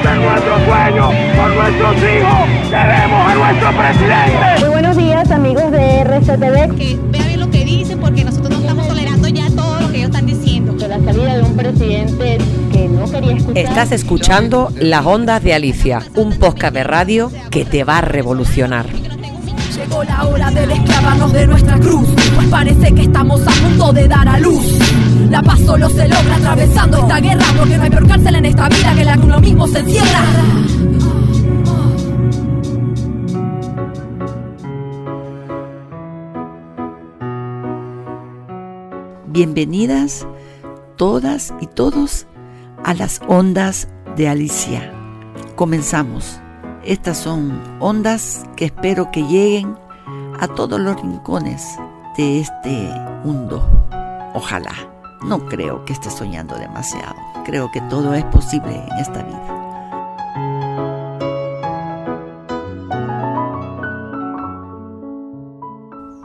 Ese es nuestro sueño, por nuestros hijos, queremos a nuestro presidente. Muy buenos días amigos de RCTV. Que vea bien lo que dicen porque nosotros no estamos tolerando ya todo lo que ellos están diciendo. De la salida de un presidente que no quería escuchar. Estás escuchando Las Ondas de Alicia, un podcast de radio que te va a revolucionar. Llegó la hora de desclavarnos de nuestra cruz, pues parece que estamos a punto de dar a luz. La paz solo se logra atravesando esta guerra, porque no hay peor cárcel en esta vida que la que uno mismo se encierra. Bienvenidas todas y todos a las ondas de Alicia. Comenzamos. Estas son ondas que espero que lleguen a todos los rincones de este mundo. Ojalá. No creo que esté soñando demasiado. Creo que todo es posible en esta vida.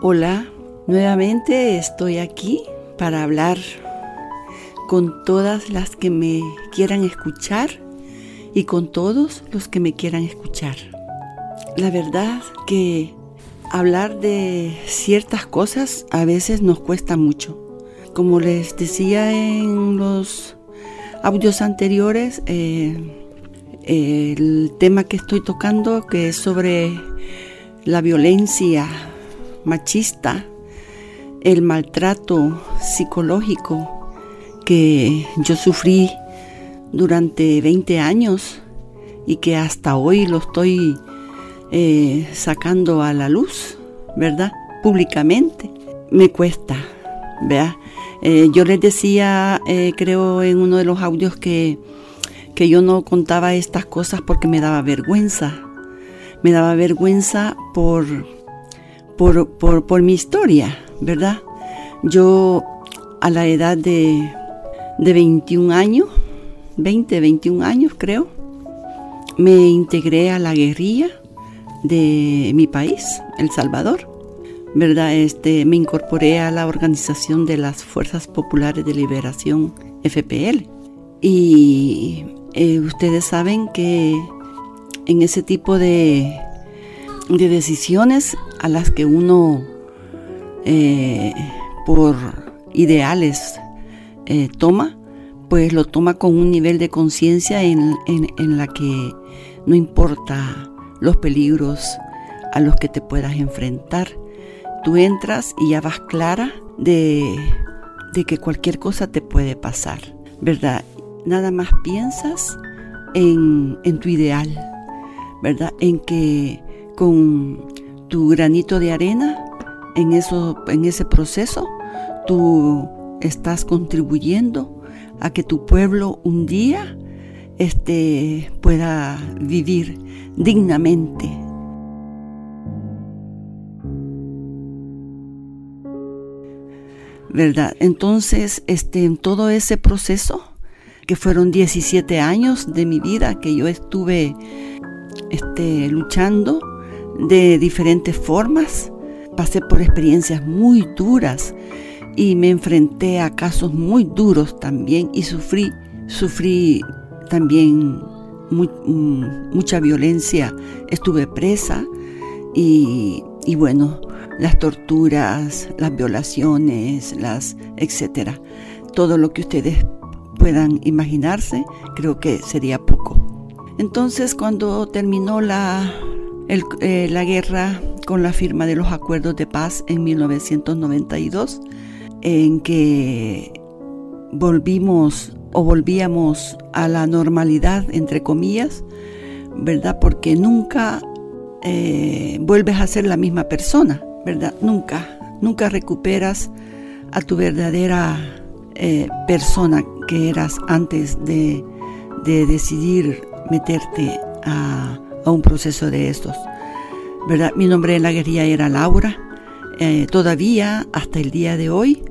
Hola, nuevamente estoy aquí para hablar con todas las que me quieran escuchar y con todos los que me quieran escuchar. La verdad que hablar de ciertas cosas a veces nos cuesta mucho. Como les decía en los audios anteriores, eh, el tema que estoy tocando, que es sobre la violencia machista, el maltrato psicológico que yo sufrí durante 20 años y que hasta hoy lo estoy eh, sacando a la luz, ¿verdad? Públicamente. Me cuesta, ¿verdad? Eh, yo les decía, eh, creo en uno de los audios que, que yo no contaba estas cosas porque me daba vergüenza. Me daba vergüenza por, por, por, por mi historia, ¿verdad? Yo a la edad de, de 21 años, 20, 21 años creo, me integré a la guerrilla de mi país, El Salvador. ¿Verdad? Este, me incorporé a la organización de las Fuerzas Populares de Liberación, FPL. Y eh, ustedes saben que en ese tipo de, de decisiones a las que uno eh, por ideales eh, toma, pues lo toma con un nivel de conciencia en, en, en, la que no importa los peligros a los que te puedas enfrentar. Tú entras y ya vas clara de, de que cualquier cosa te puede pasar, ¿verdad? Nada más piensas en, en tu ideal, ¿verdad? En que con tu granito de arena en, eso, en ese proceso, tú estás contribuyendo a que tu pueblo un día este, pueda vivir dignamente. ¿Verdad? Entonces, este, en todo ese proceso, que fueron 17 años de mi vida que yo estuve este, luchando de diferentes formas, pasé por experiencias muy duras y me enfrenté a casos muy duros también y sufrí, sufrí también muy, mucha violencia, estuve presa y, bueno, las torturas, las violaciones, las etcétera, todo lo que ustedes puedan imaginarse, creo que sería poco. Entonces, cuando terminó la, eh, la guerra con la firma de los acuerdos de paz en 1992, en que volvimos o volvíamos a la normalidad, entre comillas, ¿verdad? Porque nunca eh, vuelves a ser la misma persona, ¿verdad? Nunca, nunca recuperas a tu verdadera eh, persona que eras antes de, de decidir meterte a, a, un proceso de estos, ¿verdad? Mi nombre en la guerrilla era Laura. Eh, todavía, hasta el día de hoy,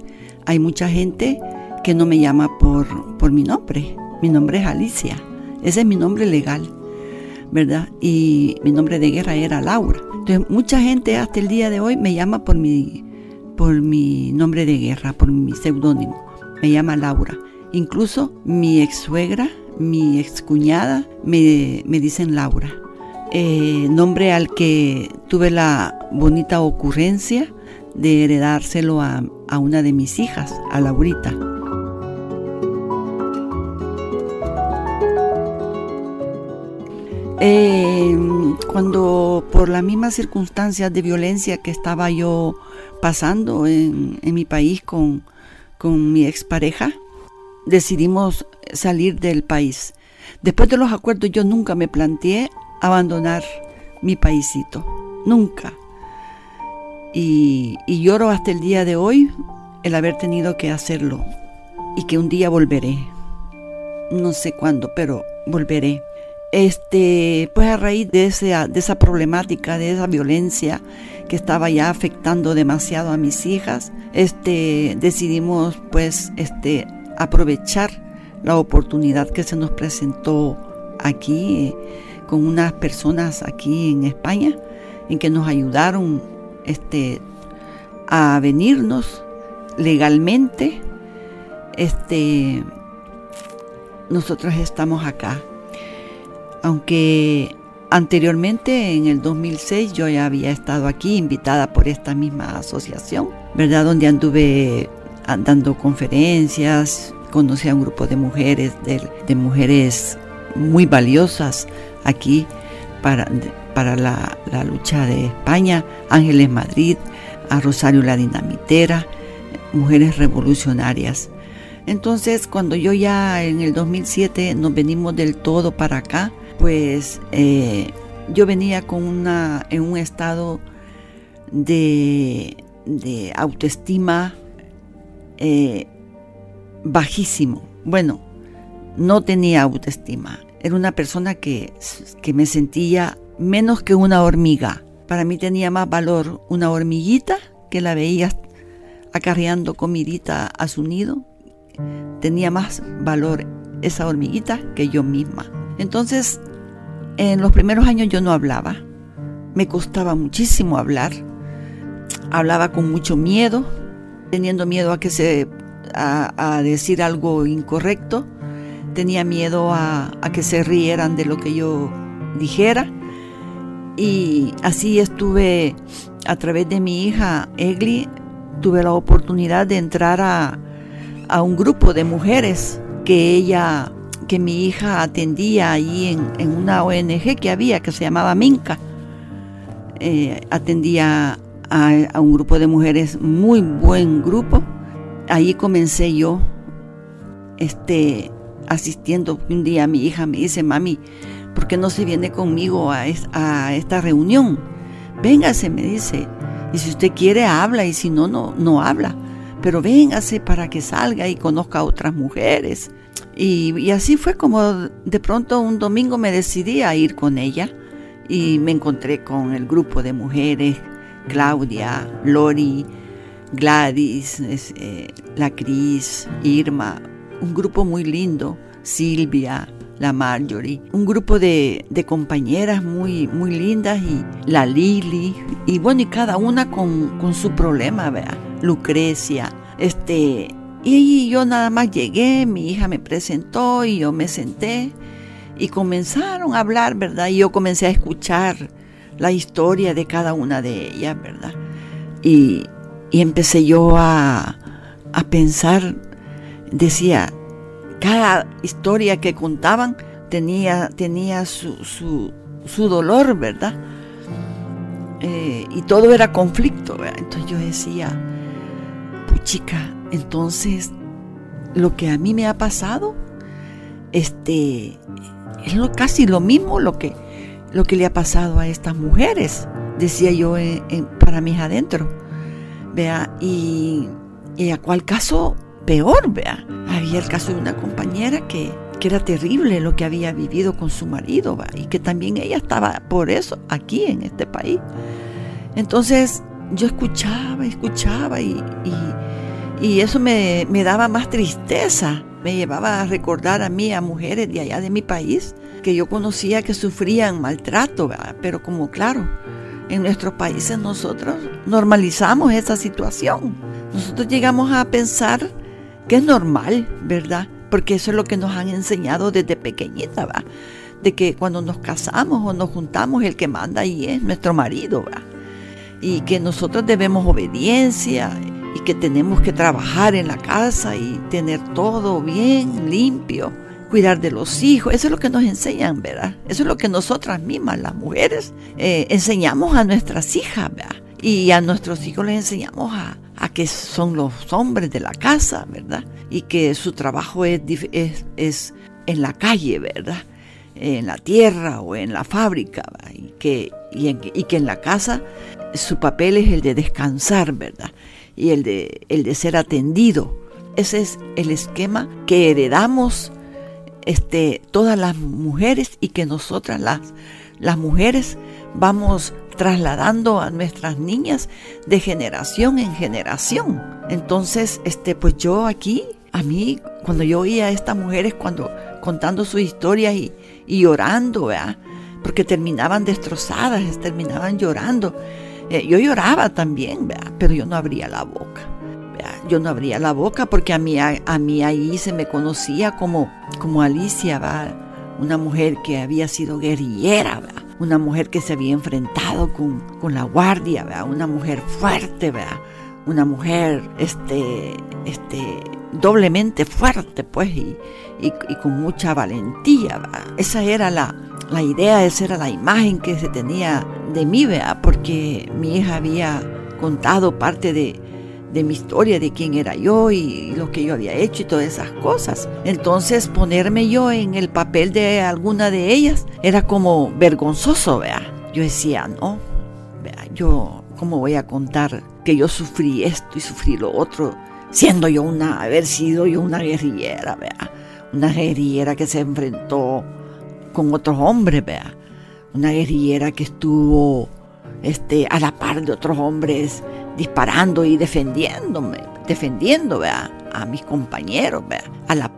hay mucha gente que no me llama por, por mi nombre. Mi nombre es Alicia. Ese es mi nombre legal, Y mi nombre de guerra era Laura. Entonces, mucha gente hasta el día de hoy me llama por mi, por mi nombre de guerra, por mi seudónimo. Me llama Laura. Incluso mi ex suegra, mi excuñada, me, me dicen Laura. Eh, nombre al que tuve la bonita ocurrencia de heredárselo a, a una de mis hijas, a Laurita. Cuando por las mismas circunstancias de violencia que estaba yo pasando en, en mi país con, con mi expareja, decidimos salir del país. Después de los acuerdos yo nunca me planteé abandonar mi paisito, nunca. Y, y, lloro hasta el día de hoy el haber tenido que hacerlo y que un día volveré. No sé cuándo, pero volveré este, pues a raíz de esa, de esa problemática, de esa violencia que estaba ya afectando demasiado a mis hijas, este, decidimos pues este, aprovechar la oportunidad que se nos presentó aquí eh, con unas personas aquí en España en que nos ayudaron este, a venirnos legalmente. Este, nosotros estamos acá aunque anteriormente en el 2006 yo ya había estado aquí invitada por esta misma asociación, ¿verdad? Donde anduve dando conferencias, conocí a un grupo de mujeres, de, mujeres muy valiosas aquí para, para la, la, lucha de España, Ángeles Madrid, a Rosario la Dinamitera, mujeres revolucionarias. Entonces, cuando yo ya en el 2007 nos venimos del todo para acá, pues eh, yo venía con una, en un estado de, autoestima eh, bajísimo. Bueno, no tenía autoestima. Era una persona que, que me sentía menos que una hormiga. Para mí tenía más valor una hormiguita que la veía acarreando comidita a su nido. Tenía más valor esa hormiguita que yo misma. Entonces en los primeros años yo no hablaba, me costaba muchísimo hablar, hablaba con mucho miedo, teniendo miedo a que se a, decir algo incorrecto, tenía miedo a, que se rieran de lo que yo dijera. Y así estuve a través de mi hija Egli tuve la oportunidad de entrar a, a un grupo de mujeres que ella que mi hija atendía allí en, una ONG que había, que se llamaba Minca. Eh, atendía a, un grupo de mujeres, muy buen grupo. Ahí comencé yo este, asistiendo. Un día mi hija me dice, mami, ¿por qué no se viene conmigo a, a esta reunión? Véngase, me dice. Y si usted quiere, habla, y si no, no, no habla. Pero véngase para que salga y conozca a otras mujeres. Y, así fue como de pronto un domingo me decidí a ir con ella y me encontré con el grupo de mujeres, Claudia, Lori, Gladys, eh, la Cris, Irma, un grupo muy lindo, Silvia, la Marjorie, un grupo de, compañeras muy, muy lindas y la Lili, y bueno, y cada una con, con su problema, ¿verdad? Lucrecia, este, y yo nada más llegué, mi hija me presentó y yo me senté y comenzaron a hablar, ¿verdad? Y yo comencé a escuchar la historia de cada una de ellas, ¿verdad? Y, empecé yo a, pensar, decía, cada historia que contaban tenía, tenía su, su, dolor, ¿verdad? Eh, y todo era conflicto, ¿verdad? Entonces yo decía, puchica, entonces, lo que a mí me ha pasado, este, es lo, casi lo mismo lo que, lo que le ha pasado a estas mujeres, decía yo para mis adentro. Vea, y, a cuál caso peor, vea. Había el caso de una compañera que, que era terrible lo que había vivido con su marido, y que también ella estaba por eso aquí en este país. Entonces yo escuchaba, escuchaba y y eso me, daba más tristeza, me llevaba a recordar a mí, a mujeres de allá de mi país, que yo conocía que sufrían maltrato, pero como claro, en nuestros países nosotros normalizamos esa situación. Nosotros llegamos a pensar que es normal, ¿verdad? porque eso es lo que nos han enseñado desde pequeñita, ¿va? De que cuando nos casamos o nos juntamos, el que manda ahí es nuestro marido, ¿va? Y que nosotros debemos obediencia y que tenemos que trabajar en la casa y tener todo bien, limpio, cuidar de los hijos. Eso es lo que nos enseñan, ¿verdad? Eso es lo que nosotras mismas, las mujeres, eh, enseñamos a nuestras hijas, ¿verdad? Y a nuestros hijos les enseñamos a, a que son los hombres de la casa, ¿verdad? Y que su trabajo es, es, es en la calle, ¿verdad? En la tierra o en la fábrica, ¿verdad? Y que, y, en, y que en la casa su papel es el de descansar, ¿verdad? Y el de, el de ser atendido. Ese es el esquema que heredamos este, todas las mujeres y que nosotras las, las mujeres vamos trasladando a nuestras niñas de generación en generación. Entonces, este, pues yo aquí, a mí, cuando yo oía a estas mujeres cuando contando sus historias y, y llorando, ¿verdad? porque terminaban destrozadas, terminaban llorando. Eh, yo lloraba también, pero yo no abría la boca. Yo no abría la boca porque a mí, a, mí ahí se me conocía como, como Alicia, ¿verdad? una mujer que había sido guerrillera, una mujer que se había enfrentado con, con la guardia, una mujer fuerte, una mujer este, este, doblemente fuerte, pues, y, y, con mucha valentía. Esa era la, la idea, esa era la imagen que se tenía de mí. Porque mi hija había contado parte de, mi historia, de quién era yo y lo que yo había hecho y todas esas cosas. Entonces ponerme yo en el papel de alguna de ellas era como vergonzoso, vea. Yo decía, no, vea, yo cómo voy a contar que yo sufrí esto y sufrí lo otro, siendo yo una, haber sido yo una guerrillera, vea. Una guerrillera que se enfrentó con otros hombres, vea. Una guerrillera que estuvo este, a la par de otros hombres disparando y defendiéndome, defendiendo a mis compañeros,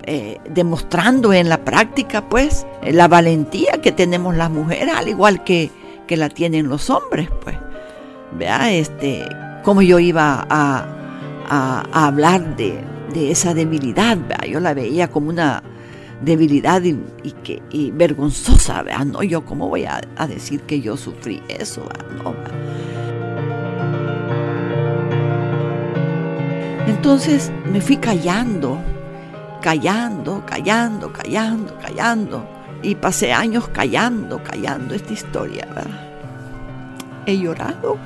eh, demostrando en la práctica pues la valentía que tenemos las mujeres, al igual que, que la tienen los hombres, pues. Este, cómo yo iba a, hablar de, esa debilidad, yo la veía como una debilidad y, que, y vergonzosa, ¿vea? no, yo cómo voy a, decir que yo sufrí eso, Entonces me fui callando, callando, callando, callando, callando. Y pasé años callando, callando esta historia. ¿verdad? He llorado.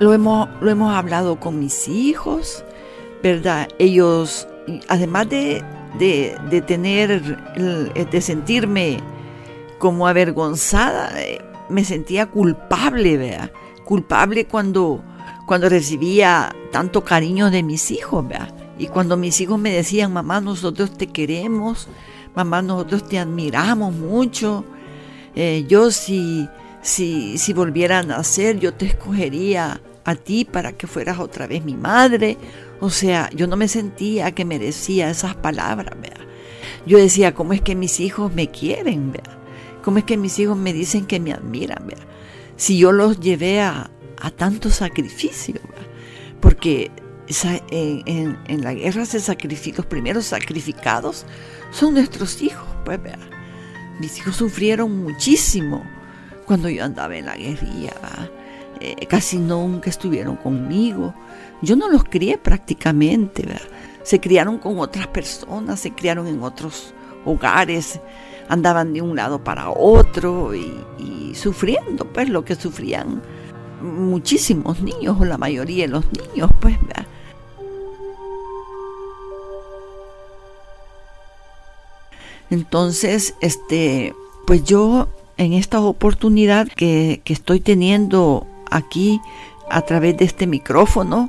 Lo hemos, lo hemos hablado con mis hijos, ¿verdad? Ellos, además de, de, de tener, de sentirme como avergonzada, me sentía culpable, ¿verdad? Culpable cuando cuando recibía tanto cariño de mis hijos, ¿verdad? Y cuando mis hijos me decían, mamá, nosotros te queremos, mamá, nosotros te admiramos mucho, eh, yo si, si, si volviera a nacer, yo te escogería a ti para que fueras otra vez mi madre. O sea, yo no me sentía que merecía esas palabras, ¿verdad? Yo decía, ¿cómo es que mis hijos me quieren, ¿verdad? ¿Cómo es que mis hijos me dicen que me admiran, ¿verdad? Si yo los llevé a, a tanto sacrificio, porque en, en, en, la guerra se los primeros sacrificados son nuestros hijos, pues ¿verdad? mis hijos sufrieron muchísimo cuando yo andaba en la guerrilla, eh, casi nunca estuvieron conmigo, yo no los crié prácticamente, ¿verdad? se criaron con otras personas, se criaron en otros hogares, andaban de un lado para otro y, y sufriendo pues lo que sufrían muchísimos niños, o la mayoría de los niños, pues. ¿verdad? Entonces, este, pues yo en esta oportunidad que, que, estoy teniendo aquí a través de este micrófono,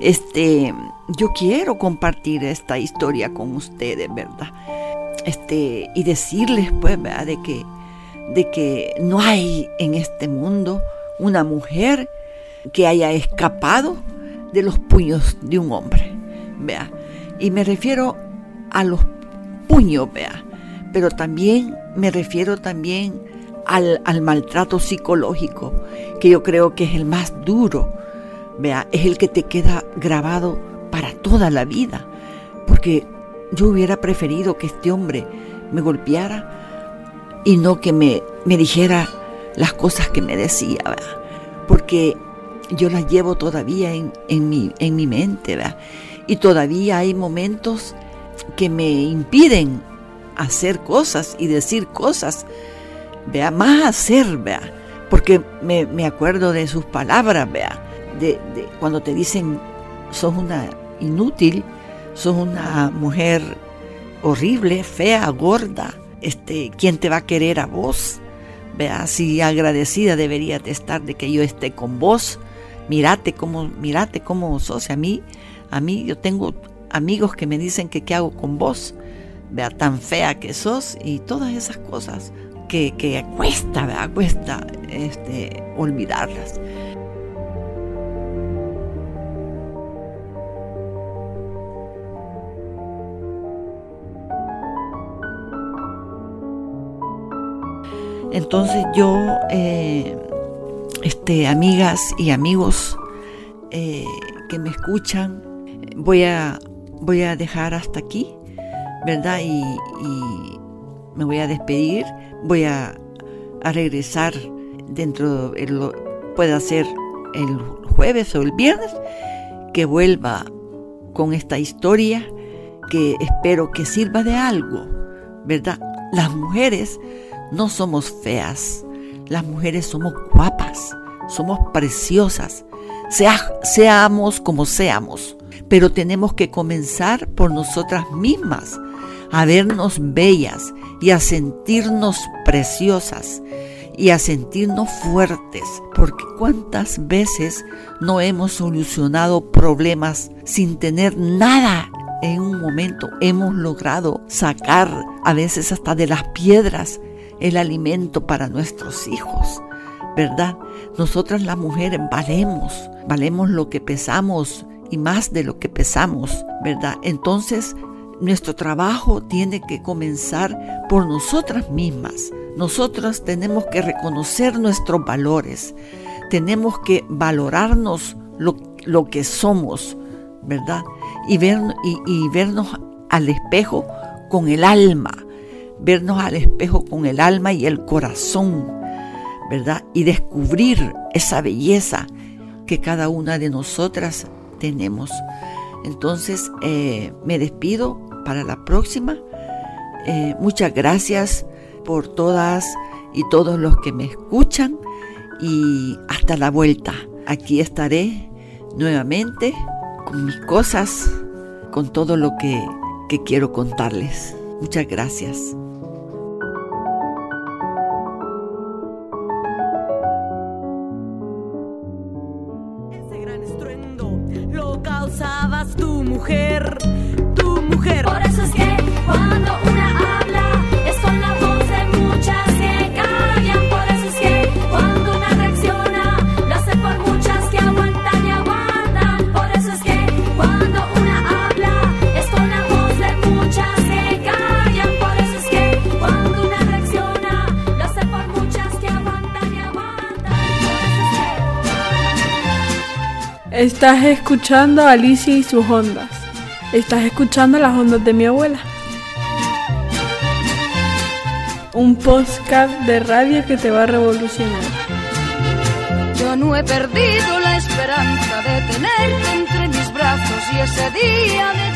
este, yo quiero compartir esta historia con ustedes, ¿verdad? Este, y decirles, pues, ¿verdad? De que, de que no hay en este mundo una mujer que haya escapado de los puños de un hombre. Vea. Y me refiero a los puños, vea. Pero también me refiero también al, al, maltrato psicológico, que yo creo que es el más duro. Vea, es el que te queda grabado para toda la vida. Porque yo hubiera preferido que este hombre me golpeara y no que me, me dijera las cosas que me decía, porque yo las llevo todavía en, en, mi, en mi mente, y todavía hay momentos que me impiden hacer cosas y decir cosas, vea, más hacer, vea, porque me, me acuerdo de sus palabras, vea, de, de, cuando te dicen, sos una inútil, sos una mujer horrible, fea, gorda, este, ¿quién te va a querer a vos? Vea, si agradecida debería de estar de que yo esté con vos, mirate cómo, mirate cómo sos, a mí, a mí yo tengo amigos que me dicen que qué hago con vos, vea, tan fea que sos y todas esas cosas que, que cuesta, vea, cuesta este, olvidarlas. Entonces yo, eh, este, amigas y amigos eh, que me escuchan, voy a, voy a dejar hasta aquí, ¿verdad? Y, y me voy a despedir, voy a, regresar dentro, el, puede ser el jueves o el viernes, que vuelva con esta historia que espero que sirva de algo, ¿verdad? Las mujeres no somos feas, las mujeres somos guapas, somos preciosas, sea, seamos como seamos, pero tenemos que comenzar por nosotras mismas, a vernos bellas y a sentirnos preciosas y a sentirnos fuertes, porque cuántas veces no hemos solucionado problemas sin tener nada en un momento hemos logrado sacar a veces hasta de las piedras el alimento para nuestros hijos, ¿verdad? Nosotras las mujeres valemos, valemos lo que pesamos y más de lo que pesamos, ¿verdad? Entonces, nuestro trabajo tiene que comenzar por nosotras mismas. Nosotras tenemos que reconocer nuestros valores, tenemos que valorarnos lo, lo que somos, ¿verdad? Y, ver, y, vernos al espejo con el alma, vernos al espejo con el alma y el corazón, ¿verdad? Y descubrir esa belleza que cada una de nosotras tenemos. Entonces, eh, me despido para la próxima. Eh, muchas gracias por todas y todos los que me escuchan y hasta la vuelta. Aquí estaré nuevamente con mis cosas, con todo lo que, que quiero contarles. Muchas gracias. tu mujer, Estás escuchando a Alicia y sus ondas. Estás escuchando las ondas de mi abuela. Un podcast de radio que te va a revolucionar. Yo no he perdido la esperanza de tenerte entre mis brazos y ese día de